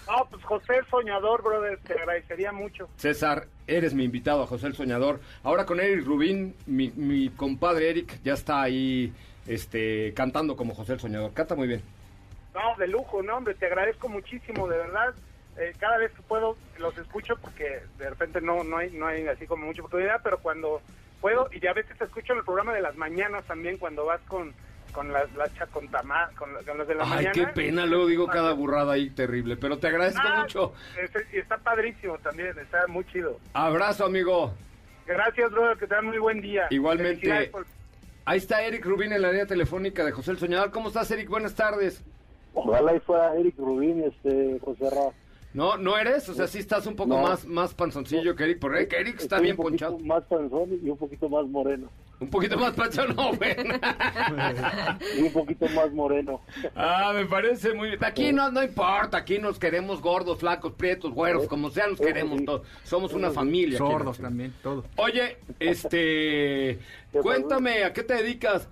No, pues José el Soñador, brother, te agradecería mucho. César, eres mi invitado a José el Soñador. Ahora con Eric Rubín, mi, mi compadre Eric ya está ahí este, cantando como José el Soñador. Canta muy bien. No, de lujo, no, hombre, te agradezco muchísimo, de verdad. Eh, cada vez que puedo los escucho porque de repente no no hay no hay así como mucha oportunidad, pero cuando puedo y a veces escucho en el programa de las mañanas también cuando vas con con las con con, la- con las de la Ay, mañana. qué pena, luego digo cada burrada ahí terrible, pero te agradezco Ah, mucho. este- y está padrísimo también, está muy chido. Abrazo, amigo. Gracias, brother, que tengan muy buen día. Igualmente. Por- Ahí está Eric Rubín en la línea telefónica de José el Soñador. ¿Cómo estás, Eric? Buenas tardes. Ojalá y fuera Eric Rubín, este, José Ra. No, no eres, o sea, sí estás un poco No. más, más panzoncillo que Eric, porque Eric está Estoy bien un poquito ponchado. Más panzón y un poquito más moreno. Un poquito más panchado, no. Y un poquito más moreno. Ah, me parece muy bien. Aquí no, no importa, aquí nos queremos gordos, flacos, prietos, güeros, como sea, nos queremos todos. Somos una familia. Sordos también, todo. Oye, este, cuéntame, ¿a qué te dedicas?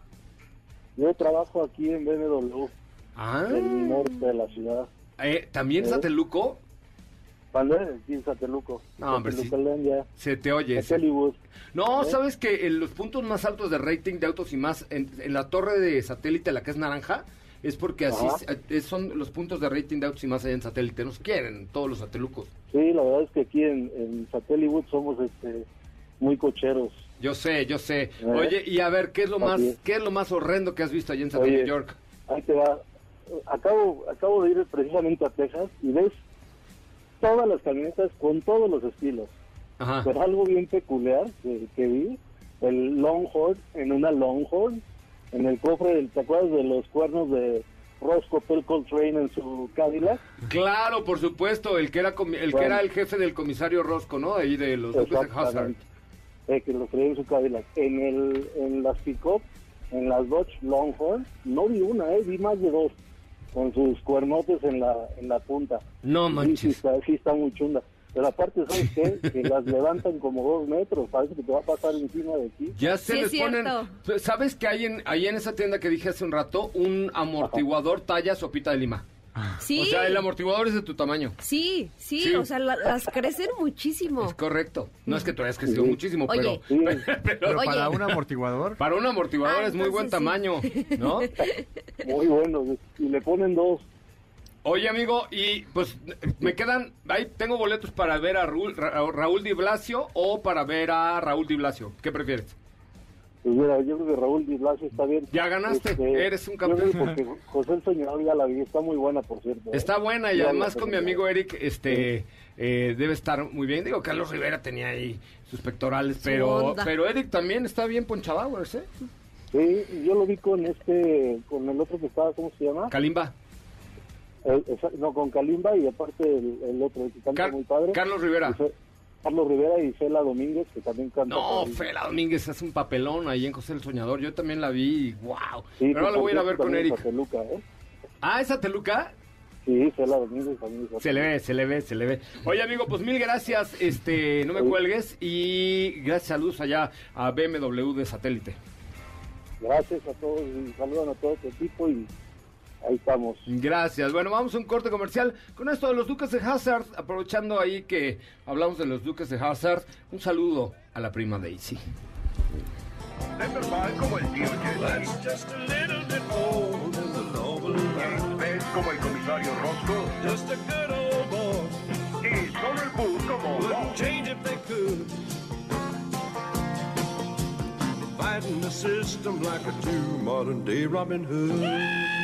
Yo trabajo aquí en BMW, Ah, en el norte de la ciudad. eh, ¿también ¿Eh? Sateluco? ¿Vale? En Sateluco. No, hombre, sí. Se te oye. Hollywood. No, ¿Eh? ¿sabes que en los puntos más altos de rating de autos y más, en, en la torre de satélite, la que es naranja, es porque así es- son los puntos de rating de autos y más allá en satélite. Nos quieren todos los satelucos. Sí, la verdad es que aquí en, en Satelliwood somos este, muy cocheros. Yo sé, yo sé. ¿Eh? Oye, y a ver, ¿qué es lo Así más, es. qué es lo más horrendo que has visto allá en Satélite Oye, York? Ahí te va. Acabo, acabo de ir precisamente a Texas y ves todas las camionetas con todos los estilos. Ajá. Pero algo bien peculiar que, que vi, el Longhorn en una Longhorn, en el cofre, del, ¿te acuerdas de los cuernos de Roscoe Phil Coltrane en su Cadillac? Claro, por supuesto, el que era el que Bueno. era el jefe del comisario Rosco, ¿no? Ahí de los Duques de Hazard. Eh, que lo traía en su Cadillac. En, el, en las pick-up, en las Dodge Longhorn, no vi una, eh, vi más de dos, con sus cuernotes en la, en la punta. No Sí, sí manches. está, sí está muy chunda. Pero aparte, ¿sabes qué? Que las levantan como dos metros, parece que te va a pasar encima de ti. Ya se Sí, les es ponen. cierto. ¿Sabes que hay en, ahí en esa tienda que dije hace un rato un amortiguador talla sopita de lima? Sí, O sea, el amortiguador es de tu tamaño. sí, sí, Sí. o sea, la- las crecen muchísimo. Es correcto. No es que tú hayas crecido Sí. muchísimo, Oye. Pero, pero Pero Oye. para un amortiguador. para un amortiguador Ah, es muy buen tamaño, ¿no? muy bueno. Y le ponen dos. Oye, amigo, y pues me quedan, ahí tengo boletos para ver a Raúl, Ra- Raúl Di Blasio o para ver a Raúl Di Blasio. ¿Qué prefieres? Pues mira, yo creo que Raúl Di Blasio está bien. Este, Ya ganaste, eres un yo creo campeón. Porque José el Soñador ya la vi, está muy buena, por cierto. ¿eh? Está buena y Ya además con mi amigo Eric, este, eh, debe estar muy bien. Digo, Carlos Rivera tenía ahí sus pectorales, pero, pero Eric también está bien ponchado, ¿eh? Sí, yo lo vi con este, con el otro que estaba, ¿cómo se llama? Kalimba. El- esa- no, con Kalimba y aparte el, el otro, el que canta Car- muy padre. Carlos Rivera. Carlos Rivera y Fela Domínguez, que también canta. No. Fela Domínguez hace un papelón ahí en José el Soñador. Yo también la vi, wow. Sí, pero ahora lo voy a ir a ver con Eric. ¿eh? Ah, ¿esa Teluca? Sí, Fela Domínguez también Se le ve, se le ve, se le ve. Oye, amigo, pues mil gracias. Este, no me cuelgues y gracias, saludos allá a BMW de satélite. Gracias a todos y saludan a todo tu equipo y ahí estamos. Gracias. Bueno, vamos a un corte comercial con esto de los Duques de Hazard. Aprovechando ahí que hablamos de los Duques de Hazard, un saludo a la prima Daisy. Es normal como el tío Jesse. Es como el comisario Roscoe. Y solo el bus como Bob. Fighting the system like a true modern day Robin Hood.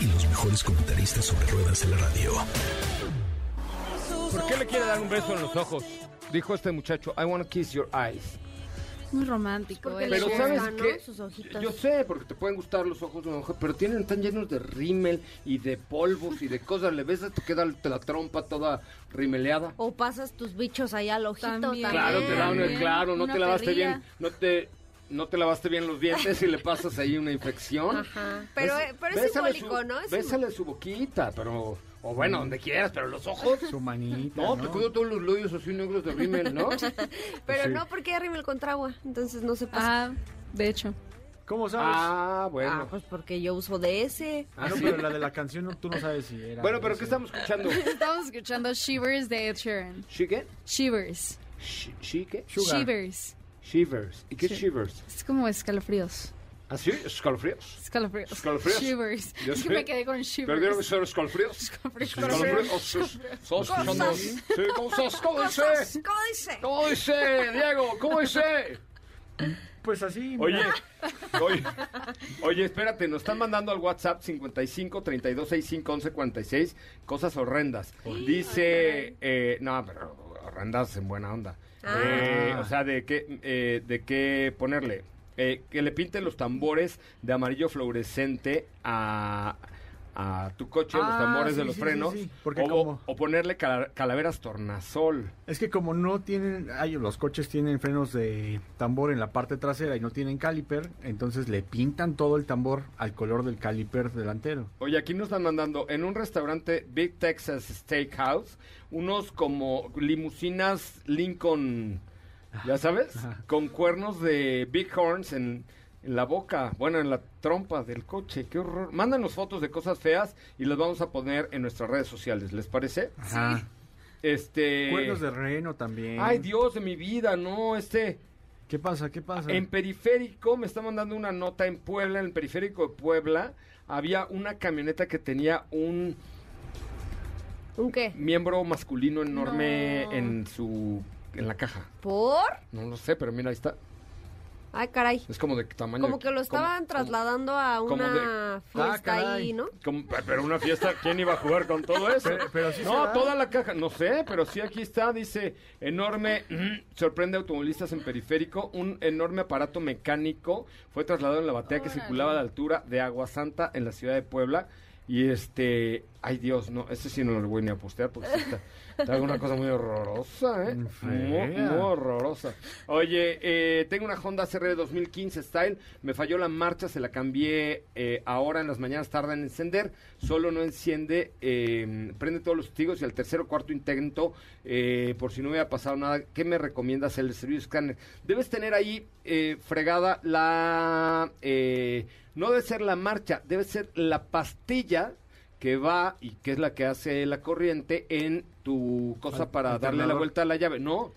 Y los mejores comentaristas sobre ruedas de la radio. ¿Por qué le quiere dar un beso en los ojos? Dijo este muchacho, I want to kiss your eyes. Muy romántico. Porque Pero gustan, ¿sabes ¿no? qué? Sus ojitos. Yo sé, porque te pueden gustar los ojos de una mujer, pero tienen tan llenos de rímel y de polvos y de cosas. Le ves, te queda la trompa toda rimeleada. O pasas tus bichos allá al ojito También. también. Claro, te da un claro, no Una te lavaste perrilla. bien, no te no te lavaste bien los dientes y le pasas ahí una infección. Ajá. Pero, eh, pero es bésale simbólico, su- ¿no? Es Bésale su boquita, pero o bueno, donde quieras, pero los ojos. Su manita, No, ¿no? te cuido todos los labios así negros de rímel, ¿no? Pero Sí. no porque hay rímel contra agua, entonces no se pasa. Ah, de hecho. ¿Cómo sabes? Ah, bueno. Ah, pues porque yo uso de ese. Ah, no, sí. pero la de la canción no, tú no sabes si era. Bueno, pero. ¿qué estamos escuchando? Estamos escuchando Shivers de Ed Sheeran. ¿She qué? Shivers. She, she qué? Sugar. Shivers. Shivers. ¿Y qué es. Shivers? Es como escalofríos. ¿Ah, sí? ¿Escalofríos? Escalofríos. Escalofríos. Shivers. Yo es que me quedé con shivers. ¿Perdieron que ser escalofríos? Escalofríos. Escalofríos. Escuchando- Sí, ¿cómo dice? ¿Cómo dice? ¿Cómo dice, Diego? ¿Cómo dice? Pues así. Oye, oye, oye, espérate, nos están mandando al WhatsApp 55 32 65 11 46 cosas horrendas. Dice, eh, no, pero horrendas en buena onda. Ah. Eh, o sea, de qué, eh, de qué ponerle. Eh, que le pinten los tambores de amarillo fluorescente a, a tu coche, los Ah, tambores sí, de los sí, frenos. sí, porque o, como- o ponerle cala- calaveras tornasol. Es que como no tienen, ay, los coches tienen frenos de tambor en la parte trasera y no tienen caliper, entonces le pintan todo el tambor al color del caliper delantero. Oye, aquí nos están mandando en un restaurante Big Texas Steakhouse unos como limusinas Lincoln, ya sabes, Ajá. con cuernos de Big Horns en, en la boca, bueno, en la trompa del coche. Qué horror. Mándanos fotos de cosas feas y las vamos a poner en nuestras redes sociales, ¿les parece? Ajá. Este Cuernos de reno también. Ay, Dios de mi vida, no, este ¿Qué pasa? ¿Qué pasa? en periférico, me está mandando una nota en Puebla, en el periférico de Puebla, había una camioneta que tenía un ¿Un qué? miembro masculino enorme No. en su en la caja. ¿Por? No lo sé, pero mira, ahí está. Ay, caray. Es como de tamaño. Como que lo estaban como- trasladando a una de- Ah, fiesta caray. ahí, ¿no? como- pero una fiesta, ¿quién iba a jugar con todo eso? Pero- pero sí se no, da. toda la caja, no sé, pero sí aquí está, dice, enorme, sorprende a automovilistas en periférico, un enorme aparato mecánico fue trasladado en la batea que circulaba a la altura de Agua Santa en la ciudad de Puebla. Y este, ay Dios, no, este sí no lo voy ni a postear porque está, está una cosa muy horrorosa, ¿eh? Muy, muy horrorosa. Oye, eh, tengo una Honda CR 2015 Style, me falló la marcha, se la cambié eh, ahora en las mañanas, tarda en encender, solo no enciende, eh, prende todos los testigos y al tercer o cuarto intento, eh, por si no hubiera pasado nada, ¿qué me recomiendas el servicio escáner? Debes tener ahí eh, fregada la... eh, no debe ser la marcha, debe ser la pastilla que va y que es la que hace la corriente en tu cosa Al- para darle la vuelta a la llave. No,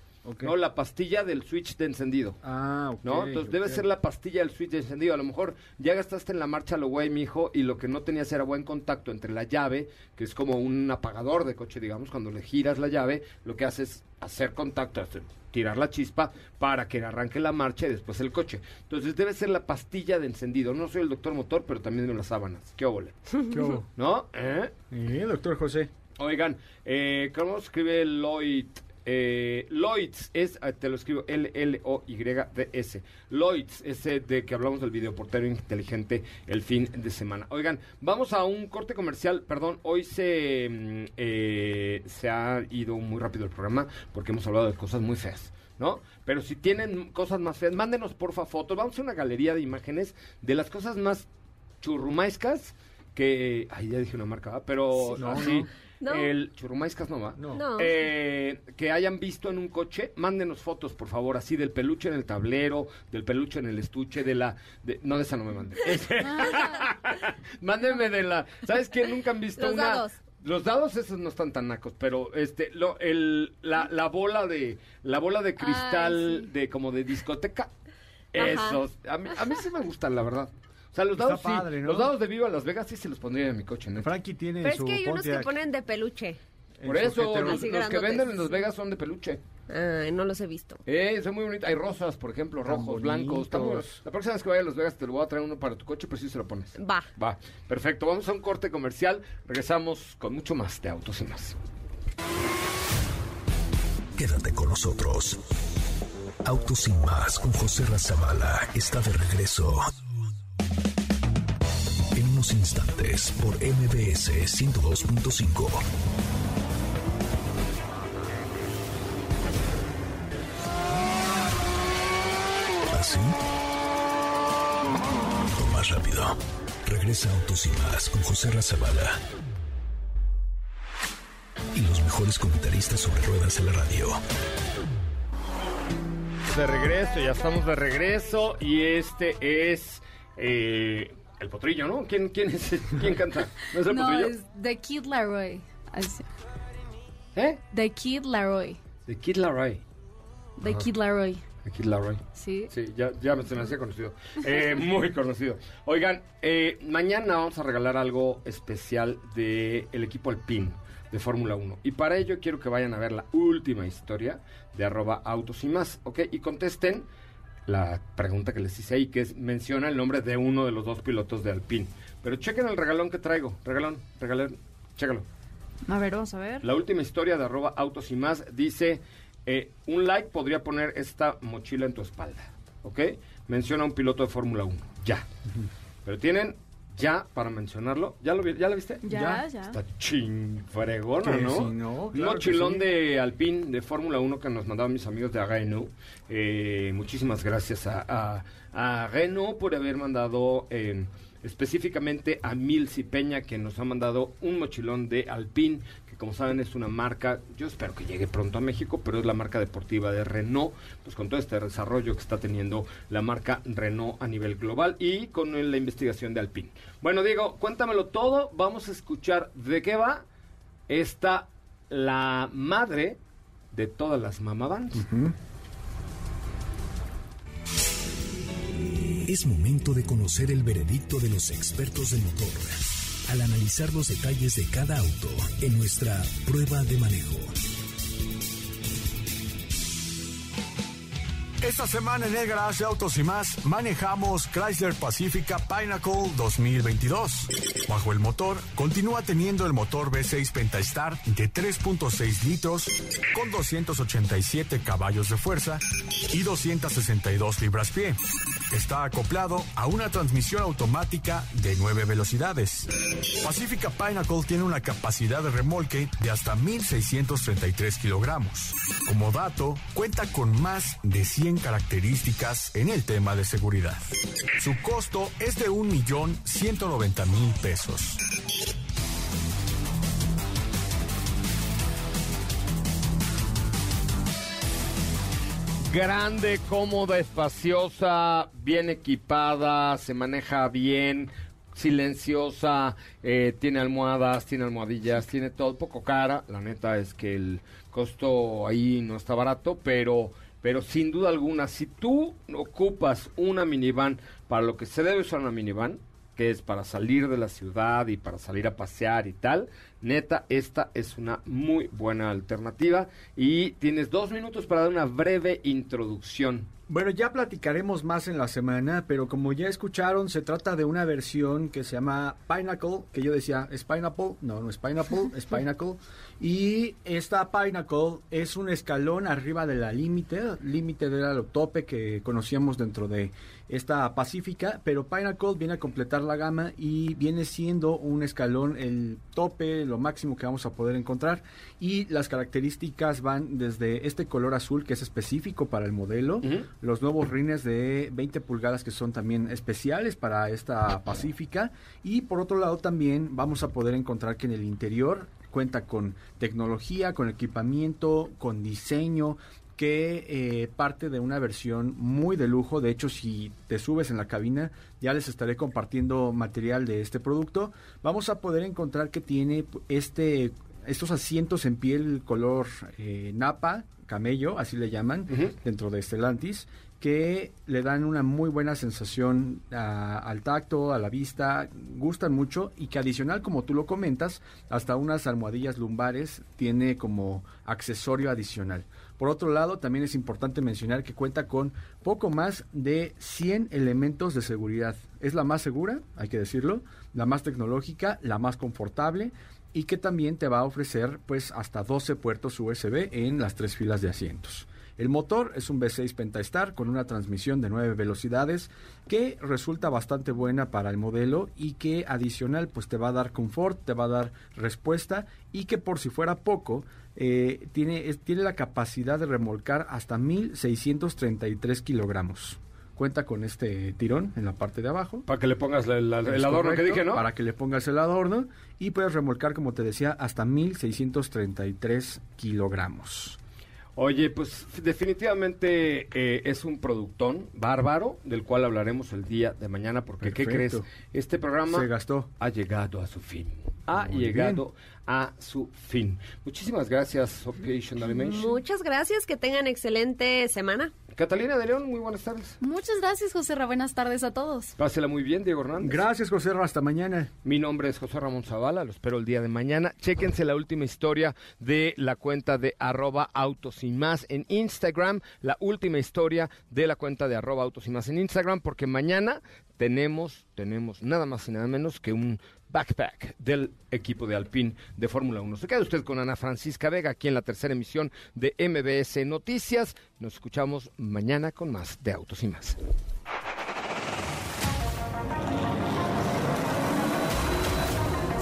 no, la pastilla del switch de encendido. Ah, ok. ¿No? Entonces debe ser la pastilla del switch de encendido. A lo mejor ya gastaste en la marcha lo güey, mijo, y lo que no tenías era buen contacto entre la llave, que es como un apagador de coche, digamos, cuando le giras la llave, lo que hace es hacer contacto, hacer- tirar la chispa para que arranque la marcha y después el coche. Entonces debe ser la pastilla de encendido. No soy el doctor motor, pero también de las sábanas. ¿Qué óvole? ¿Qué hubo? ¿No? ¿Eh? Eh, doctor José. Oigan, eh, ¿cómo escribe Lloyd? Eh, Lloyds es, ah, te lo escribo L-L-O-Y-D-S. Lloyds, ese de que hablamos del videoportero inteligente el fin de semana. Oigan, vamos a un corte comercial. Perdón, hoy se, mm, eh, se ha ido muy rápido el programa porque hemos hablado de cosas muy feas. ¿No? Pero si tienen cosas más feas, mándenos porfa fotos. Vamos a una galería de imágenes de las cosas más churrumaiscas que. Ay, ya dije una marca, ¿va? pero Sí, no, así. no. El churrumaiscas no va. No. No. Eh, que hayan visto en un coche, mándenos fotos, por favor, así del peluche en el tablero, del peluche en el estuche, de la... de- no, de esa no me manden. Mándenme de la... ¿Sabes qué? Nunca han visto Los una... dados. Los dados esos no están tan nacos, pero este, lo, el, la, la bola de, la bola de cristal sí. de como de discoteca, Ajá. esos, a mí, a mí sí me gustan, la verdad. O sea, los Está dados sí, padre, ¿no? los dados de Viva Las Vegas sí se los pondría en mi coche, ¿no? Frankie tiene Pero es su que hay unos que Pontiac ponen de peluche. en Por su eso, los, Así los que grandotes. venden en Las Vegas son de peluche. Ay, no los he visto. Eh, son muy bonitos. Hay rosas, por ejemplo, Tan rojos, blancos. Está muy- bonitos. La próxima vez que vaya a Las Vegas te lo voy a traer uno para tu coche, pero sí se lo pones. Va. Va, perfecto. Vamos a un corte comercial. Regresamos con mucho más de Autos y Más. Quédate con nosotros. Autos sin más con José Razabala está de regreso. En unos instantes por MBS 102.5. ¿Así? O más rápido. Regresa Autos y más con José Razabala. Y los mejores comentaristas sobre ruedas en la radio. De regreso, ya estamos de regreso. Y este es eh, el potrillo, ¿no? ¿Quién, quién, es, ¿Quién canta? ¿No es el No, potrillo? es The Kid Laroi. ¿Eh? The Kid Laroi. De Kid Laroi. The Kid Laroi. De Kid Laroi. Sí. Sí, ya, ya me- se me hacía conocido. Eh, muy conocido. Oigan, eh, mañana vamos a regalar algo especial del el equipo Alpine de Fórmula 1. Y para ello quiero que vayan a ver la última historia de arroba autos y más, ¿ok? Y contesten la pregunta que les hice ahí, que es, menciona el nombre de uno de los dos pilotos de Alpine. Pero chequen el regalón que traigo. Regalón, regalón, chécalo. A ver, vamos a ver. La última historia de arroba autos y más dice, eh, un like podría poner esta mochila en tu espalda, ¿ok? Menciona a un piloto de Fórmula 1, ya. Pero tienen ya para mencionarlo, ¿ya lo vi- ya la viste? Ya, ya. Está ching fregona, Que ¿no? sí, ¿no? un Claro mochilón sí. de Alpine de Fórmula 1 que nos mandaban mis amigos de Renault. Eh, muchísimas gracias a, a, a Renault por haber mandado eh, específicamente a Milsi Peña que nos ha mandado un mochilón de Alpine como saben es una marca, yo espero que llegue pronto a México, pero es la marca deportiva de Renault, pues con todo este desarrollo que está teniendo la marca Renault a nivel global y con la investigación de Alpine. Bueno, Diego, cuéntamelo todo, vamos a escuchar de qué va esta la madre de todas las mamavans. Es momento de conocer el veredicto de los expertos del motor al analizar los detalles de cada auto en nuestra prueba de manejo. Esta semana en el Garage de Autos y más manejamos Chrysler Pacifica Pinnacle 2022. Bajo el motor continúa teniendo el motor V6 Pentastar de 3.6 litros con 287 caballos de fuerza y 262 libras-pie. Está acoplado a una transmisión automática de 9 velocidades. Pacifica Pinnacle tiene una capacidad de remolque de hasta 1.633 kilogramos. Como dato, cuenta con más de 100 características en el tema de seguridad. Su costo es de 1.190.000 pesos. Grande, cómoda, espaciosa, bien equipada, se maneja bien, silenciosa, eh, tiene almohadas, tiene almohadillas, tiene todo, poco cara. La neta es que el costo ahí no está barato, pero, pero sin duda alguna, si tú ocupas una minivan para lo que se debe usar una minivan, que es para salir de la ciudad y para salir a pasear y tal, neta, esta es una muy buena alternativa. Y tienes dos minutos para dar una breve introducción. Bueno, ya platicaremos más en la semana, pero como ya escucharon, se trata de una versión que se llama Pinnacle, que yo decía, ¿es Pineapple? No, no es Pineapple, es Pinnacle. Y esta Pinnacle es un escalón arriba de la Limited. Limited era el tope que conocíamos dentro de esta Pacífica, pero Pinnacle viene a completar la gama y viene siendo un escalón, el tope, lo máximo que vamos a poder encontrar. Y las características van desde este color azul que es específico para el modelo, los nuevos rines de 20 pulgadas que son también especiales para esta Pacífica y por otro lado también vamos a poder encontrar que en el interior cuenta con tecnología, con equipamiento, con diseño que eh, parte de una versión muy de lujo. De hecho, si te subes en la cabina, ya les estaré compartiendo material de este producto. Vamos a poder encontrar que tiene este estos asientos en piel color eh, napa, camello, así le llaman, dentro de Stellantis, que le dan una muy buena sensación a- al tacto, a la vista, gustan mucho y que adicional, como tú lo comentas, hasta unas almohadillas lumbares tiene como accesorio adicional. Por otro lado, también es importante mencionar que cuenta con poco más de 100 elementos de seguridad. Es la más segura, hay que decirlo, la más tecnológica, la más confortable y que también te va a ofrecer pues hasta 12 puertos USB en las tres filas de asientos. El motor es un V6 Pentastar con una transmisión de 9 velocidades que resulta bastante buena para el modelo y que adicional pues te va a dar confort, te va a dar respuesta y que por si fuera poco eh, tiene, es- tiene la capacidad de remolcar hasta 1633 kilogramos. Cuenta con este tirón en la parte de abajo. Para que le pongas la- la- el adorno que dije, ¿no? Para que le pongas el adorno y puedes remolcar, como te decía, hasta 1633 kilogramos. Oye, pues definitivamente eh, es un productón bárbaro del cual hablaremos el día de mañana porque ¿qué crees? Este programa Se gastó. ha llegado a su fin. Ha Muy llegado a su fin. Muchísimas gracias, Operation Animation. Muchas gracias, que tengan excelente semana. Catalina de León, muy buenas tardes. Muchas gracias, José Ra. Buenas tardes a todos. Pásela muy bien, Diego Hernández. Gracias, José. Ra, Hasta mañana. Mi nombre es José Ramón Zavala, lo espero el día de mañana. Chéquense la última historia de la cuenta de arroba autos y más en Instagram, la última historia de la cuenta de arroba autos y más en Instagram, porque mañana tenemos, tenemos nada más y nada menos que un backpack del equipo de Alpine de Fórmula 1. Se queda usted con Ana Francisca Vega aquí en la tercera emisión de MBS Noticias. Nos escuchamos mañana con más de Autos y más.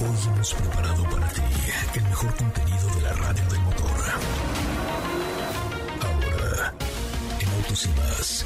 Hoy hemos preparado para ti el mejor contenido de la radio del motor. Ahora, en Autos y más,